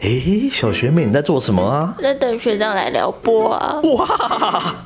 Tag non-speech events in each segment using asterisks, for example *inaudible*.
诶，小学妹你在做什么啊？在等学长来撩拨啊！哇，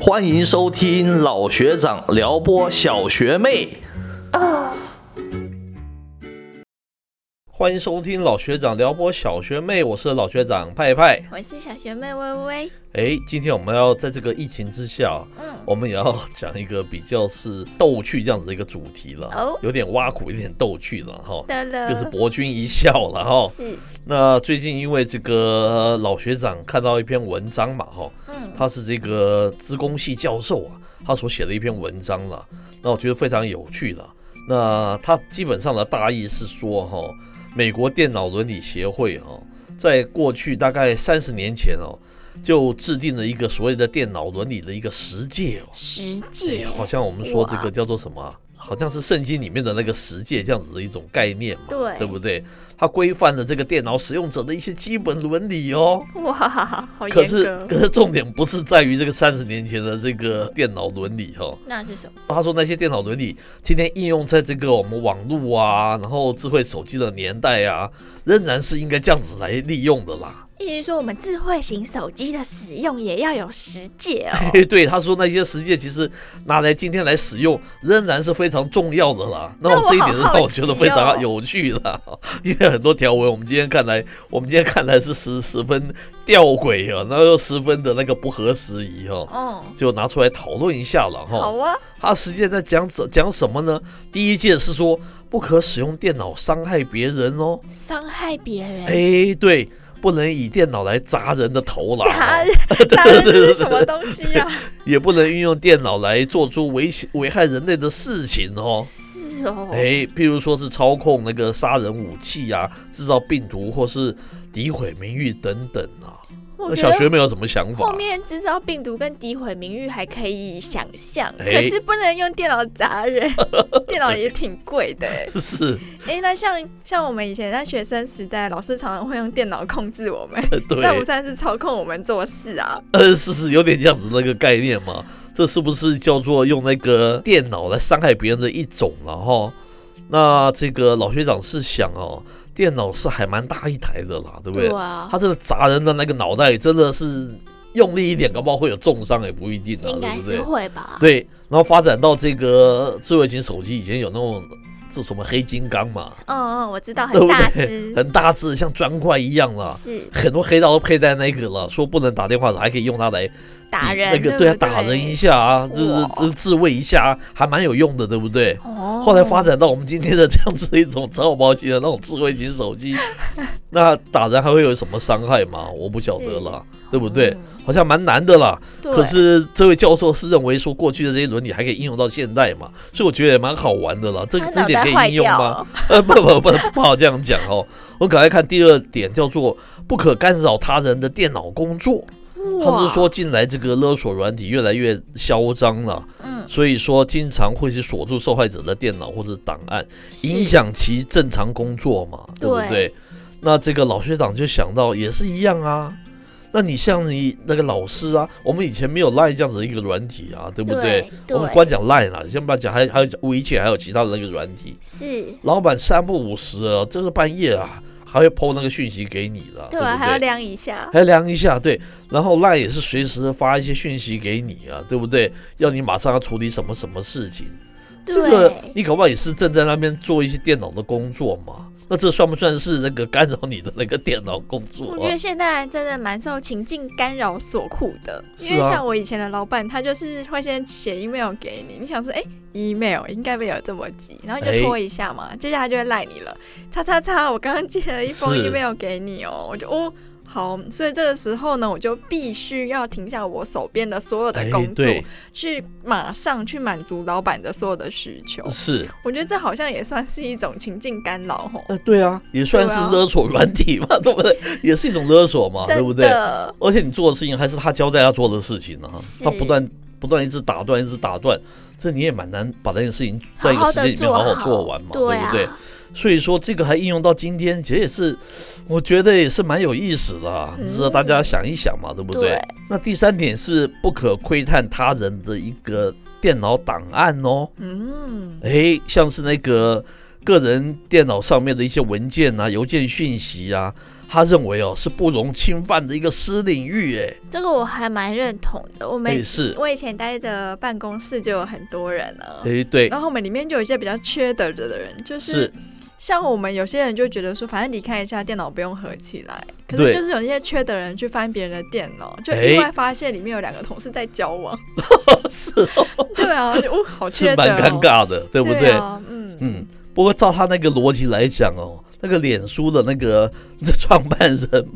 欢迎收听老学长撩拨小学妹。欢迎收听老学长撩拨小学妹，我是老学长派派。我是小学妹微微。哎，今天我们要在这个疫情之下，嗯，我们也要讲一个比较是逗趣这样子的一个主题了，哦有点挖苦，有点逗趣了哈。就是博君一笑了哈。是，那最近因为这个老学长看到一篇文章嘛哈，嗯，他是这个资工系教授啊，他所写的一篇文章了，那我觉得非常有趣了。那他基本上的大意是说哈，美国电脑伦理协会哦，在过去大概三十年前哦，就制定了一个所谓的电脑伦理的一个十诫哦，十哎戒，好像我们说这个叫做什么啊、好像是圣经里面的那个十诫这样子的一种概念嘛，对。对不对？它规范了这个电脑使用者的一些基本伦理哦。哇，好可是。可是重点不是在于这个三十年前的这个电脑伦理哈、哦。那是什么？他说那些电脑伦理今天应用在这个我们网络啊，然后智慧手机的年代啊，仍然是应该这样子来利用的啦。意思是说我们智慧型手机的使用也要有十戒哦。*laughs* 对，他说那些实践其实拿来今天来使用，仍然是非常重要的啦。那那我我这一点让我觉得非常有趣啦，因为很多条文我们今天看来，我们今天看来是十十分吊诡啊，那又十分的那个不合时宜哈、哦，就拿出来讨论一下了哈。好啊，他实际在讲讲什么呢？第一件是说不可使用电脑伤害别人哦。伤害别人，哎，对，不能以电脑来砸人的头脑。砸 *laughs* 砸人是什么东西呀？*laughs* 也不能运用电脑来做出危险危害人类的事情哦。是哦，哎，譬如说是操控那个杀人武器啊，制造病毒或是诋毁名誉等等啊。那我小学没有什么想法后？面制造病毒跟诋毁名誉还可以想象，哎可是不能用电脑砸人，*laughs* 电脑也挺贵的哎。*laughs* 是，哎，那像像我们以前在学生时代，老师常常会用电脑控制我们，算不算是操控我们做事啊？*laughs* 呃，是是有点这样子那个概念嘛。这是不是叫做用那个电脑来伤害别人的一种了哈？那这个老学长是想哦，电脑是还蛮大一台的啦，对不对？啊，他这个砸人的那个脑袋真的是用力一点，搞不好会有重伤，也不一定啊，应该是？会吧？对，然后发展到这个智慧型手机，以前有那种这什么黑金刚嘛，嗯嗯，我知道，很大对？只，很大只，像砖块一样了。是很多黑道都佩戴那个了，说不能打电话的，还可以用它来打人，那个对啊打人一下啊，就是就是自卫一下啊，还蛮有用的，对不对？哦，后来发展到我们今天的这样子的一种超薄型的那种智慧型手机，*laughs* 那打人还会有什么伤害吗？我不晓得啦，对不对？嗯好像蛮难的啦。对可是这位教授是认为说，过去的这些伦理还可以应用到现代嘛，所以我觉得也蛮好玩的啦。这他这一点可以应用吗？*laughs* 呃，不不不不好这样讲哦。我赶快看第二点，叫做不可干扰他人的电脑工作。他是说，近来这个勒索软体越来越嚣张了，嗯，所以说经常会去锁住受害者的电脑或者档案，影响其正常工作嘛，对不对对？那这个老学长就想到也是一样啊。那你像你那个老师啊，我们以前没有 Line 这样子的一个软体啊，对不对？对我们光讲 Line 啊，先不要讲，还还有微信，还有其他的那个软体。是，老板三不五时啊，这个半夜啊，还会 PO 那个讯息给你的，对啊？还要量一下，还量一下，对，然后 LINE 也是随时发一些讯息给你啊，对不对？要你马上要处理什么什么事情，这个，你搞不好也是正在那边做一些电脑的工作嘛？那这算不算是那个干扰你的那个电脑工作啊我觉得？现在真的蛮受情境干扰所苦的，因为像我以前的老板，他就是会先写 email 给你，你想说，哎、e m a i l 应该没有这么急，然后你哎就拖一下嘛，接下来就会赖你了，叉叉叉，我刚刚寄了一封 email 给你哦，我就哦。好，所以这个时候呢，我就必须要停下我手边的所有的哎工作，对，去马上去满足老板的所有的需求。是，我觉得这好像也算是一种情境干扰吼，呃，对啊，也算是勒索软体嘛，*laughs* 对不对？也是一种勒索嘛，对不对？而且你做的事情还是他交代要做的事情呢、是他不断不断一直打断，一直打断，这你也蛮难把这件事情在一个时间里面好好做完嘛，对啊，不对？所以说这个还应用到今天，其实也是，我觉得也是蛮有意思的、啊，嗯。值得大家想一想嘛，对不对？对。那第三点是不可窥探他人的一个电脑档案哦，嗯，哎，像是那个个人电脑上面的一些文件啊、邮件讯息啊，他认为哦是不容侵犯的一个私领域，哎，这个我还蛮认同的。我们也是，我以前待的办公室就有很多人了，哎对，然后我们里面就有一些比较缺德的人，就是是像我们有些人就觉得说，反正离开一下电脑不用合起来，可对是就是有一些缺德人去翻别人的电脑，就哎意外发现里面有两个同事在交往。*laughs* 是哦，对啊，就哦，好缺是德、哦，蛮尴尬的，对不对？啊，嗯嗯，不过照他那个逻辑来讲哦，那个脸书的那个 *laughs* 创办人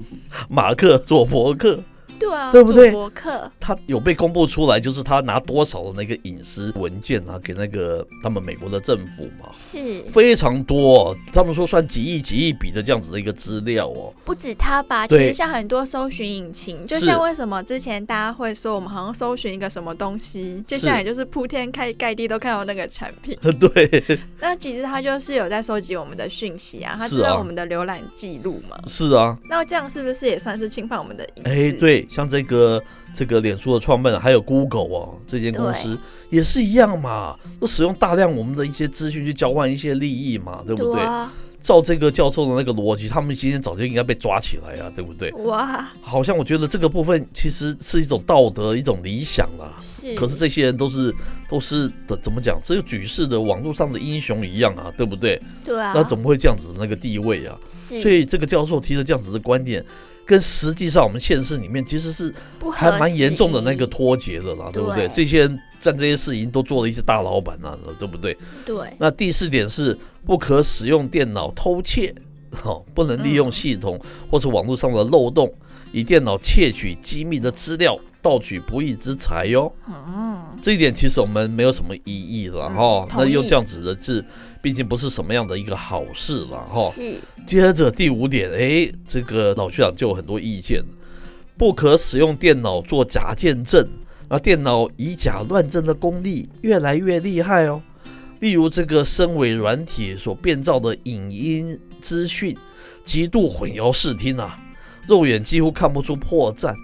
马克佐伯克，对啊，对不对博客，他有被公布出来，就是他拿多少的那个隐私文件啊，给那个他们美国的政府嘛，是非常多、哦，他们说算几亿几亿笔的这样子的一个资料哦。不止他吧？其实像很多搜寻引擎，就像为什么之前大家会说我们好像搜寻一个什么东西，接下来就是铺天盖盖地都看到那个产品。*laughs* 对，那其实他就是有在收集我们的讯息啊，他知道我们的浏览记录嘛。是啊，那这样是不是也算是侵犯我们的隐私？哎，对，像这个这个脸书的创办人，还有 Google 哦，这间公司也是一样嘛，都使用大量我们的一些资讯去交换一些利益嘛，对不对？啊，照这个教授的那个逻辑，他们今天早就应该被抓起来啊，对不对？哇，好像我觉得这个部分其实是一种道德、一种理想啊。是，可是这些人都是都是的怎么讲？这个举世的网络上的英雄一样啊，对不对？对啊，那怎么会这样子的那个地位啊？是，所以这个教授提的这样子的观点，跟实际上我们现实里面其实是还蛮严重的那个脱节的啦，对不对？这些人干这些事情都做了一些大老板啊，对不对？对，那第四点是不可使用电脑偷窃，好、不能利用嗯系统或是网络上的漏洞，以电脑窃取机密的资料，盗取不义之财哟。嗯，这一点其实我们没有什么异议了嗯哈、那用这样子的字，毕竟不是什么样的一个好事了哈、是，接着第五点，哎，这个老学长就有很多意见，不可使用电脑做假见证，那电脑以假乱真的功力越来越厉害哦。例如这个身为软体所变造的影音资讯，极度混淆视听啊，肉眼几乎看不出破绽。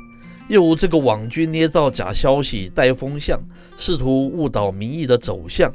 又如这个网军捏造假消息带风向，试图误导民意的走向。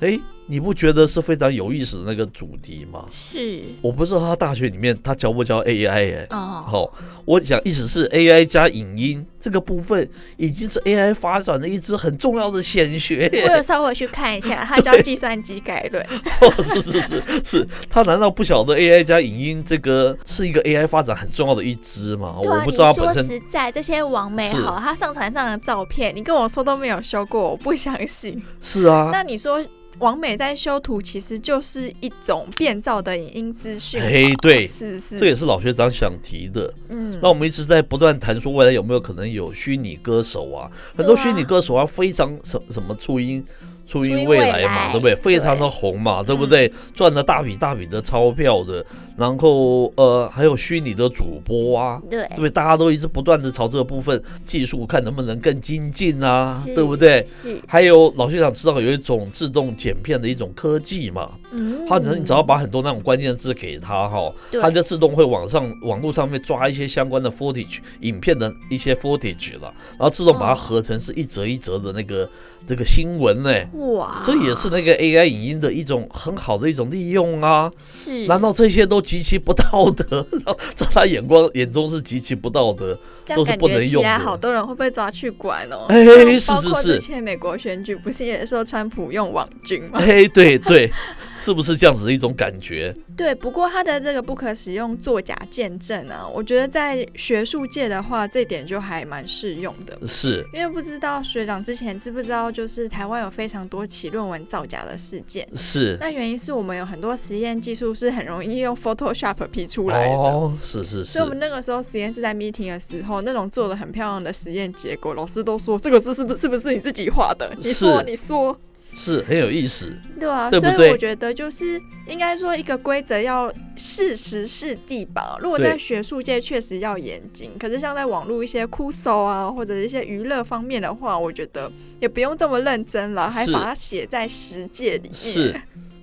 哎，你不觉得是非常有意思的那个主题吗？是，我不知道他大学里面他教不教 AI 哎、哦，好、我讲意思是 AI 加影音这个部分已经是 AI 发展的一支很重要的显学耶。我有稍微去看一下，他叫计算机概论，*laughs* 哦，是是是是，他难道不晓得 AI 加影音这个是一个 AI 发展很重要的一支吗？啊，我不知道你说他本身实在，这些网美好，他上传上的照片，你跟我说都没有修过，我不相信。是啊，那你说网美在修图，其实就是一种变造的影音资讯嘛，哎对是是？这也是老学长想提的。嗯，那我们一直在不断谈说，未来有没有可能有虚拟歌手啊？很多虚拟歌手啊，非常什什么初音。初音未来嘛，来对不对？非常的红嘛，对不对？赚了大笔大笔的钞票的，然后呃，还有虚拟的主播啊，对对不对？大家都一直不断的朝这个部分技术看能不能更精进啊，对不对？是，还有老学长知道有一种自动剪片的一种科技嘛，嗯，它只能你只要把很多那种关键字给它哈，对它就自动会往上网络上面抓一些相关的 footage 影片的一些 footage 了，然后自动把它哦合成是一则一则的那个这个新闻呢。哇，这也是那个 AI 影音的一种很好的一种利用啊！是，难道这些都极其不道德？*laughs* 在他眼光眼中是极其不道德？都是不能用的来好多人会被抓去管哦。哎是是是之是前美国选举不是也说川普用网军吗？哎，对对，*laughs* 是不是这样子的一种感觉？对，不过他的这个不可使用作假见证啊，我觉得在学术界的话，这点就还蛮适用的。是因为不知道学长之前知不知道，就是台湾有非常多起论文造假的事件。是那原因是我们有很多实验技术是很容易用 Photoshop P 出来的。哦，是是是所以，我们那个时候实验室在 meeting 的时候，那种做的很漂亮的实验结果，老师都说这个字是不是不是你自己画的？你说你说，是很有意思。对啊，对对所以我觉得就是应该说一个规则要适时适地吧。如果在学术界确实要严谨，可是像在网络一些酷搜啊或者一些娱乐方面的话，我觉得也不用这么认真了，还把它写在实界里面。是，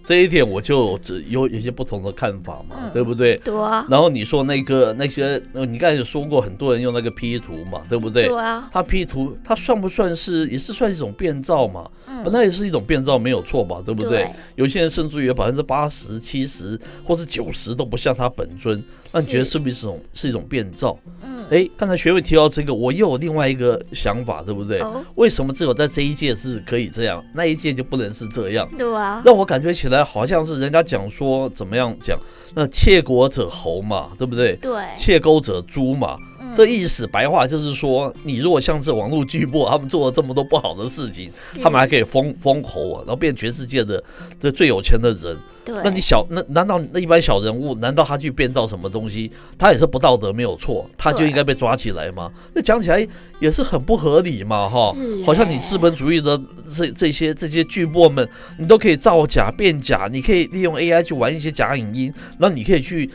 这一点我就只有有些不同的看法嘛，嗯对不对？对啊，然后你说那个那些，呃，你刚才有说过，很多人用那个 P 图嘛，对不对？对啊，他 P 图，他算不算是也是算一种变造嘛？嗯本来也是一种变造，没有错吧？对不对？对有些人甚至于有百分之八十、七十或是九十都不像他本尊，那你觉得是是不是一种是一种变造？嗯，哎，刚才学妹提到这个，我又有另外一个想法，对不对？哦，为什么只有在这一届是可以这样，那一届就不能是这样？对啊，让我感觉起来好像是人家讲说怎么样讲，那窃国者侯嘛，对不对？对，窃钩者诛嘛，嗯这意思白话就是说，你如果像这网络巨擘，他们做了这么多不好的事情，他们还可以封封侯啊，然后变全世界的这最有钱的人。对，那你小那难道那一般小人物，难道他去变造什么东西，他也是不道德没有错，他就对应该被抓起来吗？那讲起来也是很不合理嘛，哈。好像你耶资本主义的这这些这些巨擘们，你都可以造假变假，你可以利用 AI 去玩一些假影音，然后你可以去。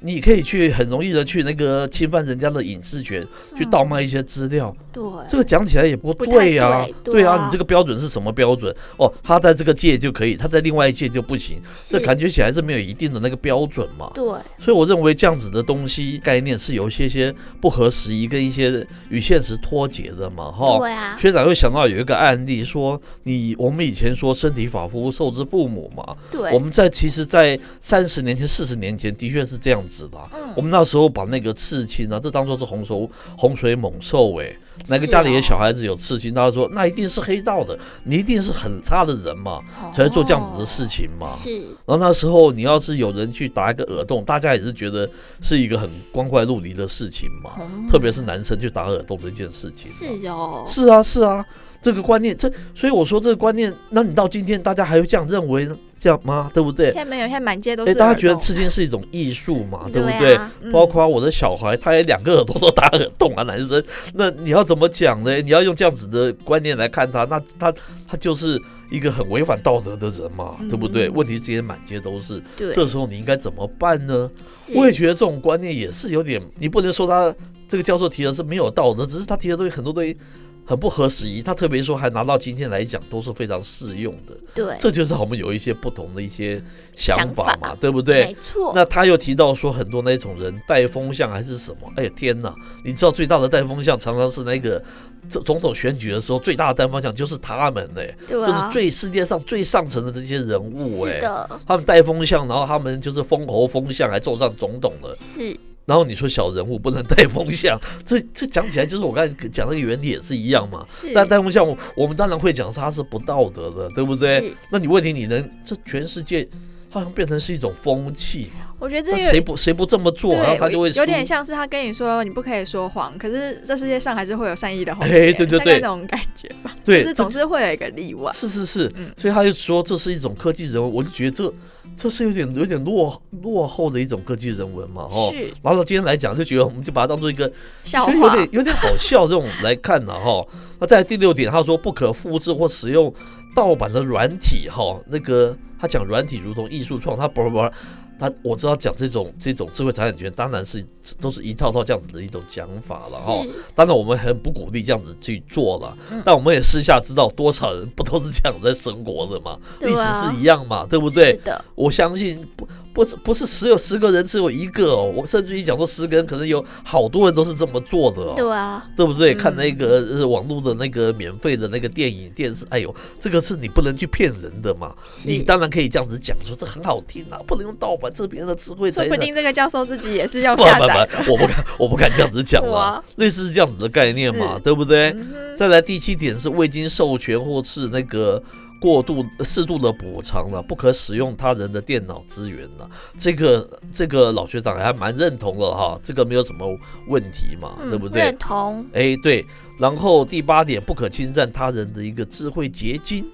你可以去很容易的去那个侵犯人家的隐私权，去倒卖一些资料，对，这个讲起来也不对呀、对对啊。啊，你这个标准是什么标准？哦，他在这个界就可以，他在另外一界就不行，这感觉起来是没有一定的那个标准嘛。对，所以我认为这样子的东西概念是有一些些不合时宜，跟一些与现实脱节的嘛，哈。对啊，学长会想到有一个案例，说你我们以前说身体发肤受之父母嘛，对，我们在其实，在三十年前、四十年前的确是这样子的啊。嗯我们那时候把那个刺青啊，这当做是洪水洪水猛兽哎、哪个家里的哦小孩子有刺青，他说那一定是黑道的，你一定是很差的人嘛，才会做这样子的事情嘛。哦是，然后那时候你要是有人去打一个耳洞，大家也是觉得是一个很光怪陆离的事情嘛，嗯特别是男生去打耳洞这件事情嘛。是哦，是啊，是啊，这个观念，这所以我说这个观念，那你到今天大家还会这样认为呢？这样吗？对不对现？在没有，现在满街都哎，是大家觉得刺青是一种艺术嘛，对不对包括我的小孩，他也两个耳朵都打耳洞啊，男生。*laughs* 那你要怎么讲呢？你要用这样子的观念来看他，那他他就是一个很违反道德的人嘛，对不对？嗯问题之间满街都是，对，这时候你应该怎么办呢？我也觉得这种观念也是有点，你不能说他这个教授提的是没有道德，只是他提的东西很多东西很不合时宜。他特别说还拿到今天来讲都是非常适用的，对，这就是我们有一些不同的一些想法想嘛，对不对？没错，那他又提到说很多那种人带风向还是什么？哎呀天哪！你知道最大的带风向常常是那个这总统选举的时候最大的带风向就是他们呢、就是对啊，最世界上最上层的这些人物哎、是的，他们带风向，然后他们就是封侯封相，还坐上总统了。是，然后你说小人物不能带风向，*laughs* 这这讲起来就是我刚才讲那个原理也是一样嘛。是，但带风向，我我们当然会讲它是不道德的，对不对？是？那你问题你能这全世界好像变成是一种风气，我觉得这那谁。不谁不这么做，然后，他就会有点像是他跟你说你不可以说谎，可是这世界上还是会有善意的谎哎言，对对对那种感觉吧，对就是总是会有一个例外。是是是，嗯所以他就说这是一种科技人文，我就觉得这这是有点有点落落后的一种科技人文嘛，哦。是然后到今天来讲，就觉得我们就把它当做一个笑话有点，有点好笑这种来看呢哈。那在第六点，他说不可复制或使用盗版的软体哈，那个他讲软体如同艺术创，他不不不。他我知道讲这种这种智慧财产权，当然是都是一套套这样子的一种讲法了哈。当然我们很不鼓励这样子去做了，嗯但我们也私下知道多少人不都是这样在生活的嘛，历史是一样嘛，对不是对？的，我相信不不是不是十有十个人只有一个哦，我甚至于讲说十个人可能有好多人都是这么做的哦，对啊，对不对？嗯看那个呃网络的那个免费的那个电影电视，哎呦，这个是你不能去骗人的嘛。你当然可以这样子讲说这很好听啊，不能用盗版，这是别人的智慧财产。说不定这个教授自己也是用不不下载我不敢，我不敢这样子讲 *laughs* 哇了。类似是这样子的概念嘛，对不对？嗯再来第七点是未经授权或是那个过度适度的补偿了，不可使用他人的电脑资源了。这个这个老学长还蛮认同了哈，这个没有什么问题嘛，嗯对不对？认同，哎，对。然后第八点，不可侵占他人的一个智慧结晶。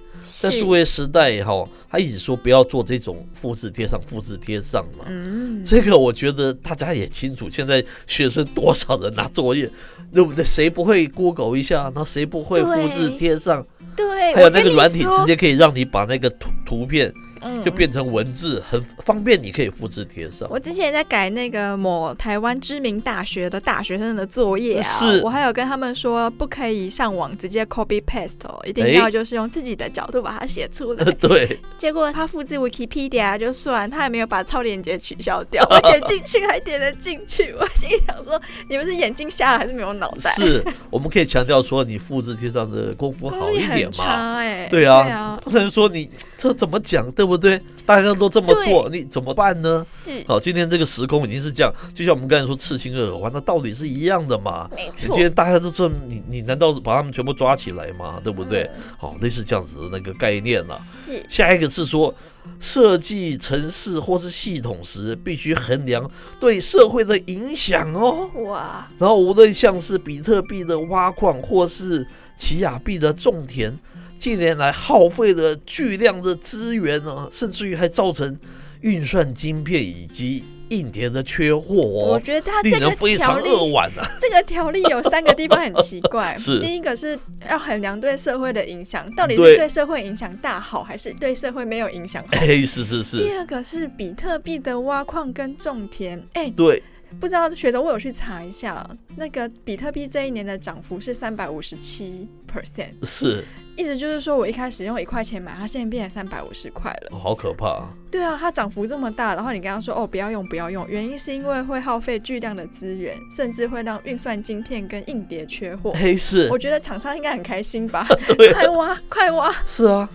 在数位时代哈，他一直说不要做这种复制贴上、复制贴上嘛。嗯，这个我觉得大家也清楚，现在学生多少人拿作业，对不对？谁不会 Google 一下？那谁不会复制贴上？对，还有那个软体直接可以让你把那个图图片嗯就变成文字，很方便，你可以复制贴上。我之前在改那个某台湾知名大学的大学生的作业啊，是我还有跟他们说，不可以上网直接 copy paste 哦，一定哎要就是用自己的角度把它写出来。*laughs* 对，结果他复制 Wikipedia 就算，他也没有把超链接取消掉，*laughs* 我点进去还点了进去，我心里想说，你们是眼睛瞎了还是没有脑袋？是，我们可以强调说，你复制贴上的功夫好一点嘛。哎、对啊对啊，不能说你这怎么讲，对不对？大家都这么做，你怎么办呢？是好，今天这个时空已经是这样，就像我们刚才说刺青的耳环，那道理是一样的嘛。没你今天大家都这么，你你难道把他们全部抓起来吗？对不对？嗯好，类似这样子的那个概念啦、是下一个是说，设计城市或是系统时，必须衡量对社会的影响哦。哇，然后，无论像是比特币的挖矿，或是奇亚币的种田，近年来耗费了巨量的资源呢，甚至于还造成运算晶片以及硬碟的缺货哦，我觉得他令这个非常条例扼腕啊。*laughs* 这个条例有三个地方很奇怪。*laughs* 是。第一个是要衡量对社会的影响，到底对是对。社会影响大好，还是对社会没有影响好？*laughs* 哎，是是第，二个是比特币的挖矿跟种田，哎，对，不知道学者我有去查一下，那个比特币这一年的涨幅是三百五十七 percent，是，意思就是说我一开始用一块钱买，它现在变成三百五十块了。哦好可怕啊！对啊，它涨幅这么大，然后你跟他说哦不要用不要用，原因是因为会耗费巨量的资源，甚至会让运算晶片跟硬碟缺货。*laughs* 嘿，是我觉得厂商应该很开心吧？*laughs* *laughs* 对快挖快挖！是啊，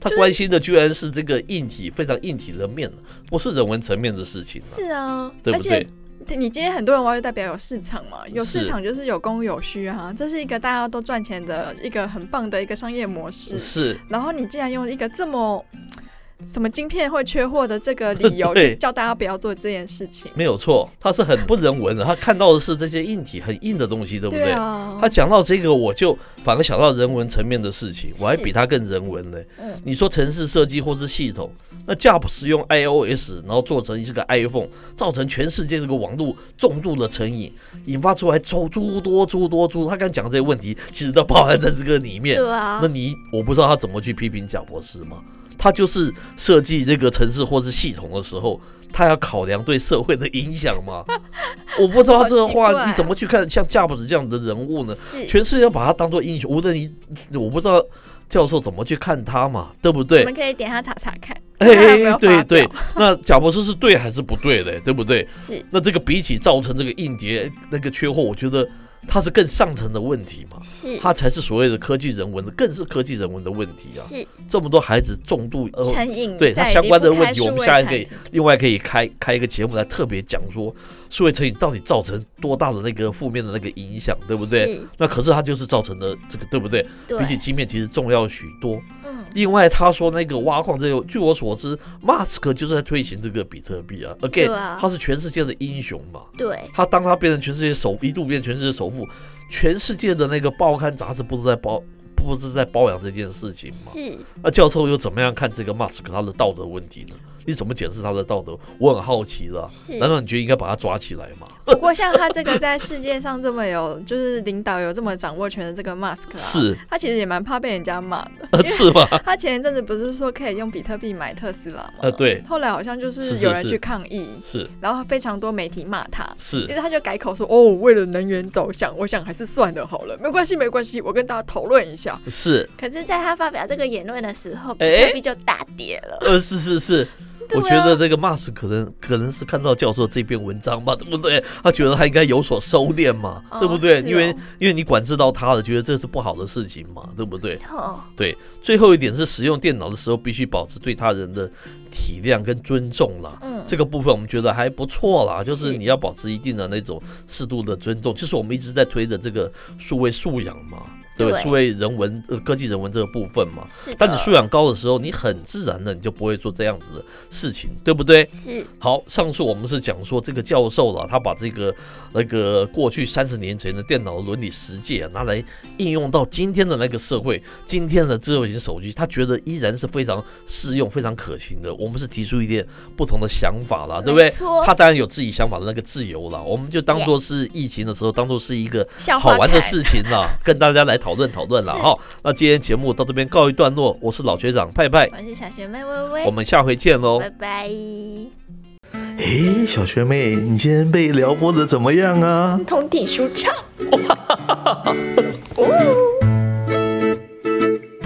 他关心的居然是这个硬体非常硬体的面，不是人文层面的事情、啊，是啊，对不而且对？你今天很多人挖，就代表有市场嘛，有市场就是有供有需啊，这是一个大家都赚钱的一个很棒的一个商业模式。是然后你竟然用一个这么什么晶片会缺货的这个理由 *laughs* 对去叫大家不要做这件事情，没有错，他是很不人文的，他看到的是这些硬体很硬的东西，对不对？啊他，讲到这个，我就反而想到人文层面的事情，我还比他更人文呢。嗯你说城市设计或是系统，那 Jobs 用 iOS，然后做成一个 iPhone，造成全世界这个网络重度的成瘾，引发出来诸诸多诸多诸，他刚讲这些问题，其实都包含在这个里面。对啊那，你我不知道他怎么去批评贾博士吗？他就是设计这个城市或是系统的时候，他要考量对社会的影响吗。*laughs* 我不知道他这个话你怎么去看像贾博士这样的人物呢？是。全世界要把他当做英雄，无论你我不知道教授怎么去看他嘛，对不对我们？可以点他查查看，哎 *laughs* 对对，那贾博士是对还是不对的，对不对？是那这个比起造成这个硬碟那个缺货，我觉得它是更上层的问题嘛。是它才是所谓的科技人文的，更是科技人文的问题啊！是这么多孩子重度呃，成瘾，对它相关的问题，我们下一可以另外可以开开一个节目来特别讲说，数位成瘾到底造成多大的那个负面的那个影响，对不对？是那可是它就是造成的这个，对不对？对比起晶片其实重要许多。嗯另外，他说那个挖矿这个，据我所知，马斯克就是在推行这个比特币啊。Again，、啊他是全世界的英雄嘛。对他当他变成全世界首一度变全世界首富，全世界的那个报刊杂志不都在包不是在包养这件事情吗？是那教授又怎么样看这个马斯克他的道德问题呢？你怎么解释他的道德？我很好奇了。是难道你觉得应该把他抓起来吗？*laughs* 不过像他这个在世界上这么有，就是领导有这么掌握权的这个 Mask，啊，是他其实也蛮怕被人家骂的。*laughs* 是吧？*laughs* 他前一阵子不是说可以用比特币买特斯拉吗？呃对后来好像就是有人去抗议，是然后非常多媒体骂他。于是是他就改口说：“哦，为了能源着想，我想还是算了好了，没关系，没关系，我跟大家讨论一下。是，”可是，在他发表这个言论的时候，比哎特币就大跌了。呃是是是。我觉得这个 Mas 可能可能是看到教授这篇文章吧，对不对？他觉得他应该有所收敛嘛，哦对不对？哦因为因为你管制到他了，觉得这是不好的事情嘛，对不对？哦，对，最后一点是使用电脑的时候必须保持对他人的体谅跟尊重啦。嗯，这个部分我们觉得还不错啦，就是是你要保持一定的那种适度的尊重，就是我们一直在推的这个数位素养嘛，对数位人文呃科技人文这个部分嘛。是的。当你素养高的时候，你很自然的你就不会做这样子的事情，对不对？是好，上次我们是讲说这个教授了，他把这个那个过去三十年前的电脑伦理实践、啊、拿来应用到今天的那个社会，今天的智慧型手机，他觉得依然是非常适用、非常可行的。我们是提出一点不同的想法啦，对不对？他当然有自己想法的那个自由了，我们就当做是疫情的时候，当做是一个好玩的事情啦，跟大家来讨。讨论讨论了哈。那今天节目到这边告一段落，我是老学长派派，我是小学妹微微，我们下回见喽，拜拜。哎，小学妹，你今天被撩拨的怎么样啊？通体舒畅。*laughs*